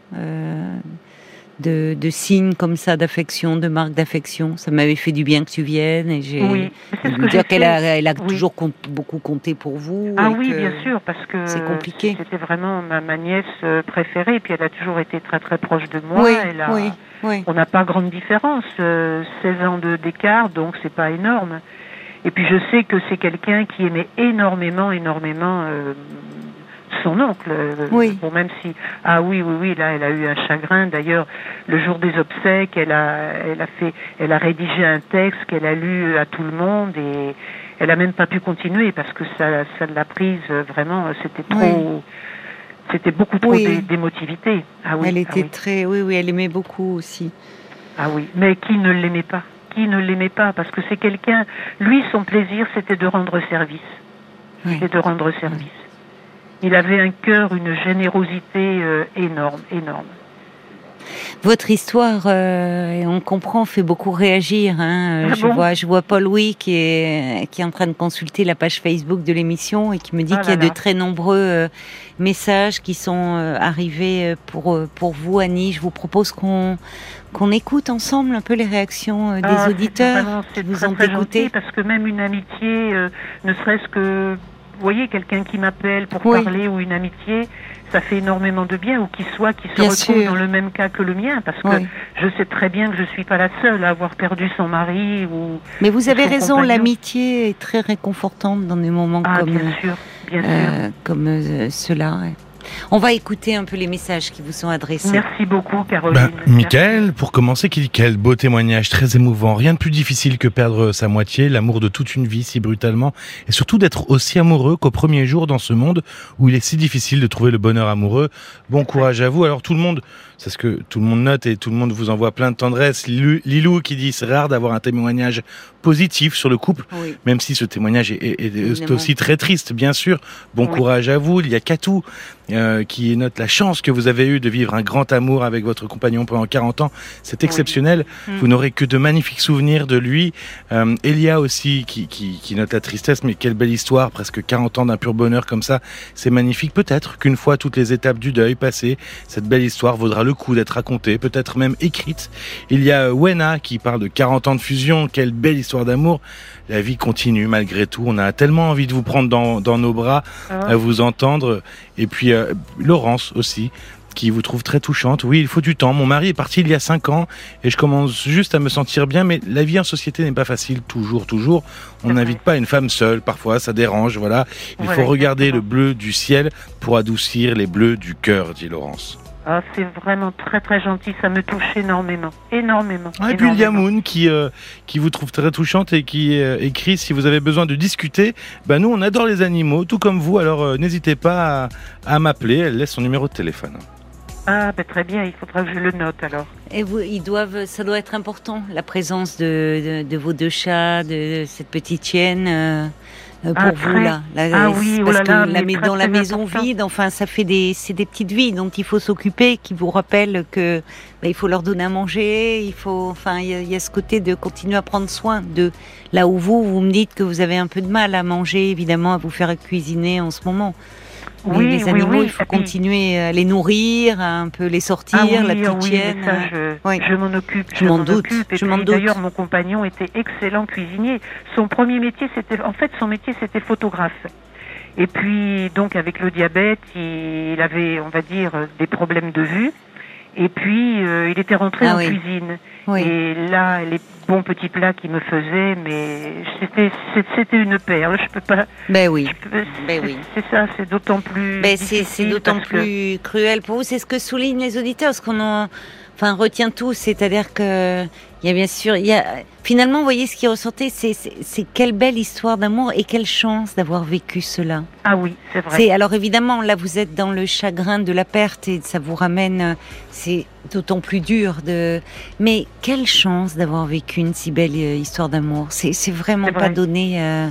de, de, signes comme ça d'affection, de marques d'affection. Ça m'avait fait du bien que tu viennes et j'ai oui, ce dire qu'elle a, elle a toujours beaucoup compté pour vous. Ah oui, bien sûr, parce que c'est compliqué. C'était vraiment ma, ma, nièce euh, préférée, et puis elle a toujours été très très proche de moi. Oui, elle a, oui. On n'a pas grande différence, euh, 16 ans d'écart, donc c'est pas énorme. Et puis je sais que c'est quelqu'un qui aimait énormément, énormément euh, son oncle. Oui. Bon, même si ah oui oui oui là elle a eu un chagrin. D'ailleurs le jour des obsèques elle a elle a fait elle a rédigé un texte qu'elle a lu à tout le monde et elle a même pas pu continuer parce que ça ça l'a prise vraiment c'était trop. Oui. C'était beaucoup trop Oui. d'émotivité. Ah oui. Elle ah était oui. très, oui, oui, elle aimait beaucoup aussi. Ah oui, mais qui ne l'aimait pas? Qui ne l'aimait pas? Parce que c'est quelqu'un. Lui, son plaisir, c'était de rendre service. Oui. C'était de rendre service. Il avait un cœur, une générosité euh, énorme, énorme. Votre histoire, euh, on comprend, fait beaucoup réagir. Hein. Ah je bon vois, je vois Paul Louis qui est qui est en train de consulter la page Facebook de l'émission et qui me dit Ah qu'il y a là de très nombreux euh, messages qui sont euh, arrivés pour pour vous, Annie. Je vous propose qu'on qu'on écoute ensemble un peu les réactions des Ah, auditeurs qui vous très, ont très écouté. parce que même une amitié, ne serait-ce que, vous voyez, quelqu'un qui m'appelle pour Oui. parler ou une amitié, ça fait énormément de bien, ou qui soit, qui se Bien retrouve sûr. dans le même cas que le mien, parce que Oui. je sais très bien que je suis pas la seule à avoir perdu son mari ou. Mais vous avez son raison, l'amitié est très réconfortante dans des moments Ah, comme bien sûr, bien sûr. euh, comme euh, cela. ouais. On va écouter un peu les messages qui vous sont adressés. Merci beaucoup, Caroline. Ben, Michael, pour commencer, quel beau témoignage, très émouvant. Rien de plus difficile que perdre sa moitié, l'amour de toute une vie si brutalement, et surtout d'être aussi amoureux qu'au premier jour dans ce monde où il est si difficile de trouver le bonheur amoureux. Bon courage à vous. Alors tout le monde, c'est ce que tout le monde note et tout le monde vous envoie plein de tendresse. Lilou, qui dit c'est rare d'avoir un témoignage positif sur le couple, Oui. même si ce témoignage est, est- est Évidemment. aussi très triste, bien sûr. Bon Oui. courage à vous. Il y a Katou euh, qui note la chance que vous avez eue de vivre un grand amour avec votre compagnon pendant 40 ans. C'est exceptionnel. Mm. Vous n'aurez que de magnifiques souvenirs de lui. Euh, Elia aussi qui, qui, qui note la tristesse, mais quelle belle histoire, presque 40 ans d'un pur bonheur comme ça. C'est magnifique. Peut-être qu'une fois toutes les étapes du deuil passées, cette belle histoire vaudra le coup d'être racontée, peut-être même écrite. Il y a euh, Wena qui parle de 40 ans de fusion. Quelle belle histoire d'amour. La vie continue malgré tout. On a tellement envie de vous prendre dans, dans nos bras, Ah, à vous entendre. Et puis euh, Laurence aussi qui vous trouve très touchante. Oui, il faut du temps. Mon mari est parti il y a cinq ans et je commence juste à me sentir bien, mais la vie en société n'est pas facile toujours, toujours. On n'invite pas une femme seule, parfois ça dérange, voilà. Il Voilà, faut regarder exactement. le bleu du ciel pour adoucir les bleus du cœur, dit Laurence. Ah, c'est vraiment très très gentil, ça me touche énormément, énormément. Ah, et puis il y a énormément. Moon qui, euh, qui vous trouve très touchante et qui euh, écrit si vous avez besoin de discuter, ben nous on adore les animaux, tout comme vous, alors euh, n'hésitez pas à, à m'appeler, elle laisse son numéro de téléphone. Ah, ben, très bien, il faudra que je le note alors. Et vous, ils doivent, ça doit être important, la présence de, de, de vos deux chats, de cette petite chienne pour Ah, vous là. Là, Ah oh parce là que là, la, dans la maison important. vide, enfin, ça fait des, c'est des petites vies dont il faut s'occuper, qui vous rappellent que bah, il faut leur donner à manger, il faut, enfin, il y, y a ce côté de continuer à prendre soin de là où vous, vous me dites que vous avez un peu de mal à manger, évidemment, à vous faire cuisiner en ce moment. Oui, les animaux, oui, il faut continuer à les nourrir, à un peu les sortir, Ah la ah petite oui, chienne. ça, je, oui. je m'en occupe. Je m'en doute, occupe. Et je m'en puis, doute. D'ailleurs, mon compagnon était excellent cuisinier. Son premier métier, c'était, en fait, son métier, c'était photographe. Et puis, donc, avec le diabète, il avait, on va dire, des problèmes de vue. Et puis, euh, il était rentré Ah en oui. cuisine. Oui. Et là, les bons petits plats qu'il me faisait, mais c'était, c'était une perle. Je peux pas. Ben oui. peux- Ben c'est, oui. c'est ça, c'est d'autant plus. Ben, c'est d'autant que- plus cruel pour vous. C'est ce que soulignent les auditeurs, ce qu'on en, enfin, retient tous. C'est-à-dire que il y a bien sûr, il y a finalement, vous voyez, ce qui ressortait, c'est quelle belle histoire d'amour et quelle chance d'avoir vécu cela. Ah oui, c'est vrai. C'est alors évidemment là, vous êtes dans le chagrin de la perte et ça vous ramène. euh, C'est d'autant plus dur de. Mais quelle chance d'avoir vécu une si belle euh, histoire d'amour. C'est c'est vraiment pas donné. euh,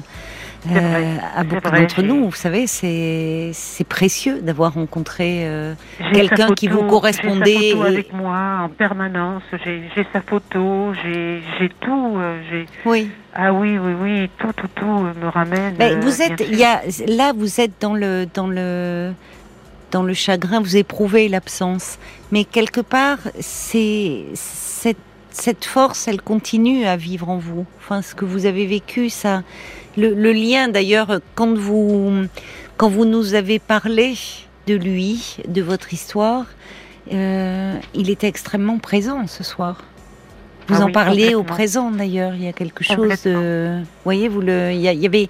euh, à beaucoup d'entre nous. Vous savez, c'est précieux d'avoir rencontré euh, quelqu'un qui vous correspondait. J'ai sa photo avec moi en permanence. J'ai sa photo, j'ai tout. Euh, oui. Ah oui, oui, oui, tout, tout, tout me ramène. Mais vous êtes, il y a, là, vous êtes dans le, dans le, dans le chagrin, vous éprouvez l'absence, mais quelque part, c'est cette, cette force, elle continue à vivre en vous. Enfin, ce que vous avez vécu, ça, le, lien d'ailleurs, quand vous, quand vous nous avez parlé de lui, de votre histoire, euh, il était extrêmement présent ce soir. Vous ah en parlez au présent d'ailleurs. Il y a quelque chose. De, vous voyez, vous le. Il y, avait.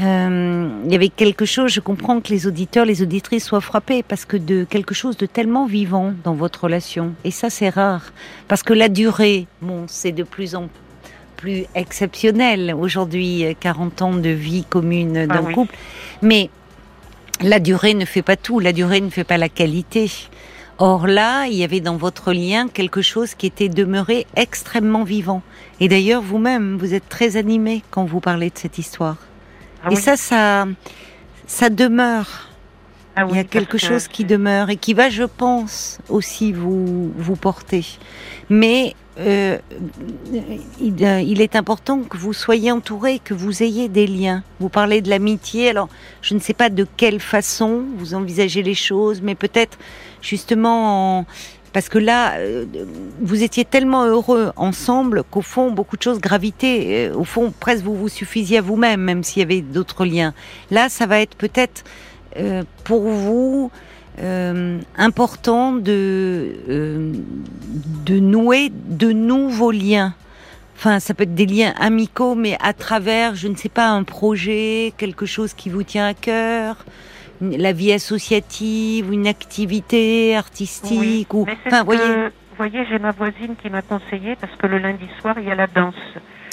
Euh, il y avait quelque chose. Je comprends que les auditeurs, les auditrices soient frappés parce que de quelque chose de tellement vivant dans votre relation. Et ça, c'est rare parce que la durée, bon, c'est de plus en plus exceptionnel aujourd'hui, 40 ans de vie commune ah d'un couple. Mais la durée ne fait pas tout. La durée ne fait pas la qualité. Or là, il y avait dans votre lien quelque chose qui était demeuré extrêmement vivant. Et d'ailleurs, vous-même, vous êtes très animé quand vous parlez de cette histoire. Ah et ça, ça, ça demeure. Ah il y a quelque chose qui demeure et qui va, je pense, aussi vous vous porter. Mais euh, euh, il, est important que vous soyez entouré, que vous ayez des liens. Vous parlez de l'amitié, alors je ne sais pas de quelle façon vous envisagez les choses, mais peut-être justement parce que là, euh, vous étiez tellement heureux ensemble qu'au fond, beaucoup de choses gravitaient. Au fond, presque vous vous suffisiez à vous-même, même s'il y avait d'autres liens. Là, ça va être peut-être pour vous euh, important euh, de nouer de nouveaux liens. Enfin, ça peut être des liens amicaux, mais à travers, je ne sais pas, un projet, quelque chose qui vous tient à cœur, la vie associative, une activité artistique, ou. Enfin, voyez. Vous voyez, j'ai ma voisine qui m'a conseillé parce que le lundi soir il y a la danse.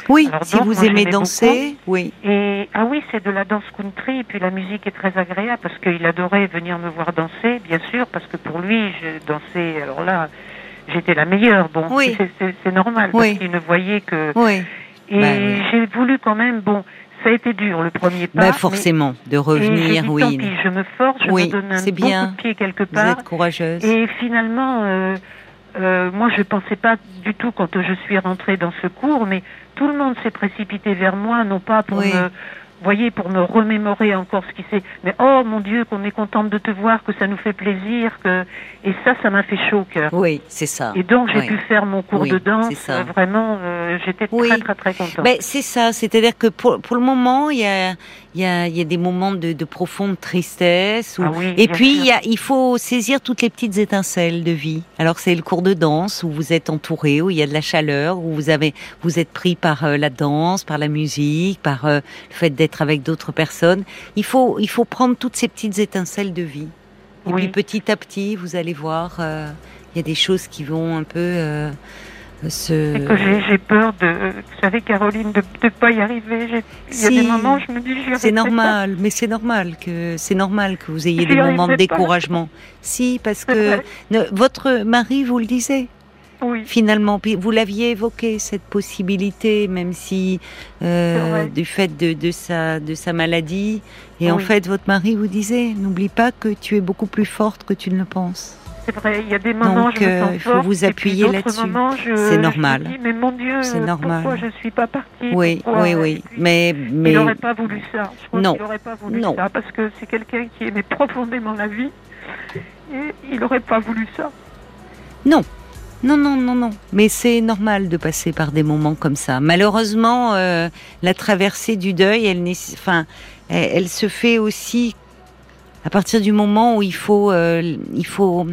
Oui, si vous aimez danser, oui. Et ah oui, c'est de la danse country et puis la musique est très agréable parce qu'il adorait venir me voir danser, bien sûr, parce que pour lui, je dansais. Alors là, j'étais la meilleure. Bon, oui. c'est normal parce qu'il ne voyait que. Oui. Et bah j'ai voulu quand même, bon, ça a été dur le premier pas. Bah forcément, de revenir, oui. Tant pis, je me force, je me donne un bien. coup de pied quelque part. Vous êtes courageuse. Et finalement. Euh, euh, moi, je ne pensais pas du tout quand je suis rentrée dans ce cours, mais tout le monde s'est précipité vers moi, non pas pour me voyez, pour me remémorer encore ce qui s'est. Mais oh mon Dieu, qu'on est contente de te voir, que ça nous fait plaisir, que et ça, ça m'a fait chaud au cœur. Oui, c'est ça. Et donc j'ai pu faire mon cours de danse. Ça. vraiment, euh, j'étais très très très contente. Ben, c'est ça, c'est-à-dire que pour, pour le moment, il y a il y a, il y a des moments de, de profonde tristesse. Ah et puis, il, y a, il faut saisir toutes les petites étincelles de vie. Alors, c'est le cours de danse où vous êtes entouré, où il y a de la chaleur, où vous, avez, vous êtes pris par euh, la danse, par la musique, par euh, le fait d'être avec d'autres personnes. Il faut, il faut prendre toutes ces petites étincelles de vie. Et puis, petit à petit, vous allez voir, euh, il y a des choses qui vont un peu c'est que j'ai peur de, vous savez, Caroline, de ne pas y arriver. Il y a des moments où je me dis, C'est normal, mais c'est normal que c'est normal que vous ayez des moments de découragement. Si, parce que votre mari vous le disait. Oui. Finalement, puis vous l'aviez évoqué cette possibilité, même si euh, du fait de, de, sa de sa maladie. Et en fait, votre mari vous disait, n'oublie pas que tu es beaucoup plus forte que tu ne le penses. C'est vrai, il y a des moments où je me euh, sens il faut vous appuyer là-dessus. C'est normal. Je mais mon Dieu, normal. pourquoi je suis pas partie Oui, oui, oui. Mais, mais... Il n'aurait pas voulu ça. Je crois non. Il n'aurait pas voulu non. ça parce que c'est quelqu'un qui aimait profondément la vie et il n'aurait pas voulu ça. Non. Non, non, non, non. Mais c'est normal de passer par des moments comme ça. Malheureusement, euh, la traversée du deuil, elle, enfin, elle, elle se fait aussi à partir du moment où il faut, euh, il faut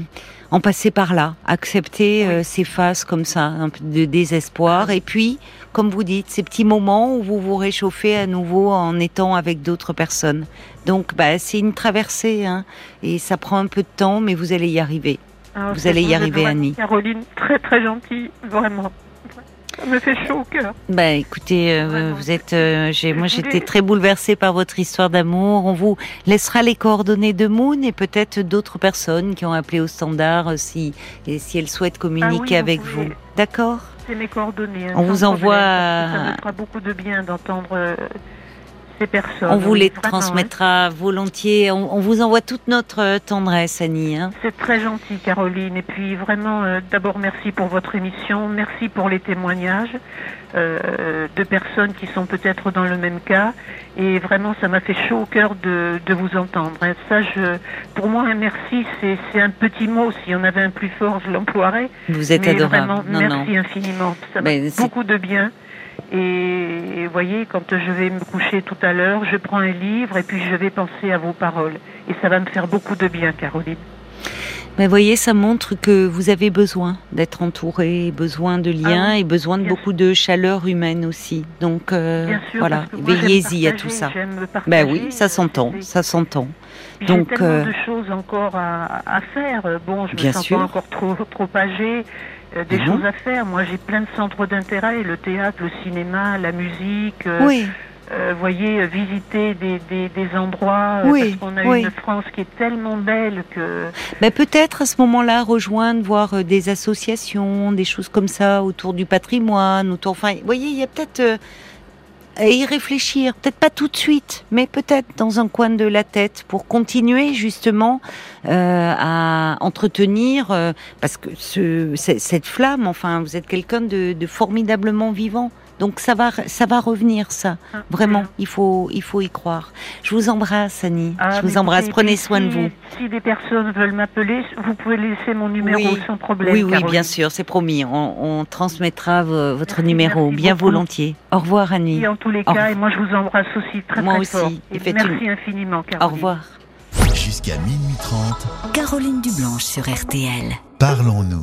en passer par là, accepter euh, ces phases comme ça, un peu de désespoir, et puis, comme vous dites, ces petits moments où vous vous réchauffez à nouveau en étant avec d'autres personnes. Donc, bah, c'est une traversée, hein, et ça prend un peu de temps, mais vous allez y arriver. Vous allez y arriver, Annie. Caroline, très très gentille, vraiment. Ça me fait chaud au cœur. Bah écoutez, euh, vous êtes, euh, moi j'étais très bouleversée par votre histoire d'amour. On vous laissera les coordonnées de Moon et peut-être d'autres personnes qui ont appelé au standard euh, si, et si elles souhaitent communiquer ah avec vous. D'accord C'est mes coordonnées. Hein, On vous envoie. Ça me fera beaucoup de bien d'entendre ces personnes. On vous les transmettra volontiers. On, vous envoie toute notre tendresse, Annie. Hein. C'est très gentil, Caroline. Et puis vraiment, euh, d'abord merci pour votre émission, merci pour les témoignages euh, de personnes qui sont peut-être dans le même cas. Et vraiment, ça m'a fait chaud au cœur de, de vous entendre. Hein. Ça, je, pour moi, un merci, c'est un petit mot. Si on avait un plus fort, je l'emploierais. Vous êtes adorable. Vraiment, merci infiniment. Ça m'a beaucoup de bien. Et vous voyez, quand je vais me coucher tout à l'heure, je prends un livre et puis je vais penser à vos paroles. Et ça va me faire beaucoup de bien, Caroline. Mais voyez, ça montre que vous avez besoin d'être entouré, besoin de liens ah et besoin de beaucoup de chaleur humaine aussi. Donc euh, voilà, veillez-y à tout ça. Ben oui, ça s'entend, ça s'entend. Donc tellement euh, de choses encore à, faire. Bon, je me sens pas encore trop trop âgée. Euh, des choses à faire. Moi, j'ai plein de centres d'intérêt, le théâtre, le cinéma, la musique. Euh, oui. Euh, voyez, visiter des, des, des endroits, oui, parce qu'on a une France qui est tellement belle que... Ben, Peut-être à ce moment-là rejoindre, voir des associations, des choses comme ça autour du patrimoine, autour... Enfin, vous voyez, il y a peut-être et y réfléchir, peut-être pas tout de suite, mais peut-être dans un coin de la tête pour continuer justement euh, à entretenir, euh, parce que ce, cette flamme, enfin, vous êtes quelqu'un de, de formidablement vivant. Donc ça va, ça va revenir, ça. Ah, Vraiment, il faut, il faut y croire. Je vous embrasse, Annie. Ah, je vous embrasse. Prenez soin de vous. Si des personnes veulent m'appeler, vous pouvez laisser mon numéro sans problème. Oui, oui, bien sûr, c'est promis. On, transmettra votre numéro bien volontiers. Au revoir, Annie. en tous les cas, et moi je vous embrasse aussi très moi très aussi. Et merci infiniment, Caroline. Au revoir. Jusqu'à minuit 30. Caroline Dublanche sur RTL. Parlons-nous.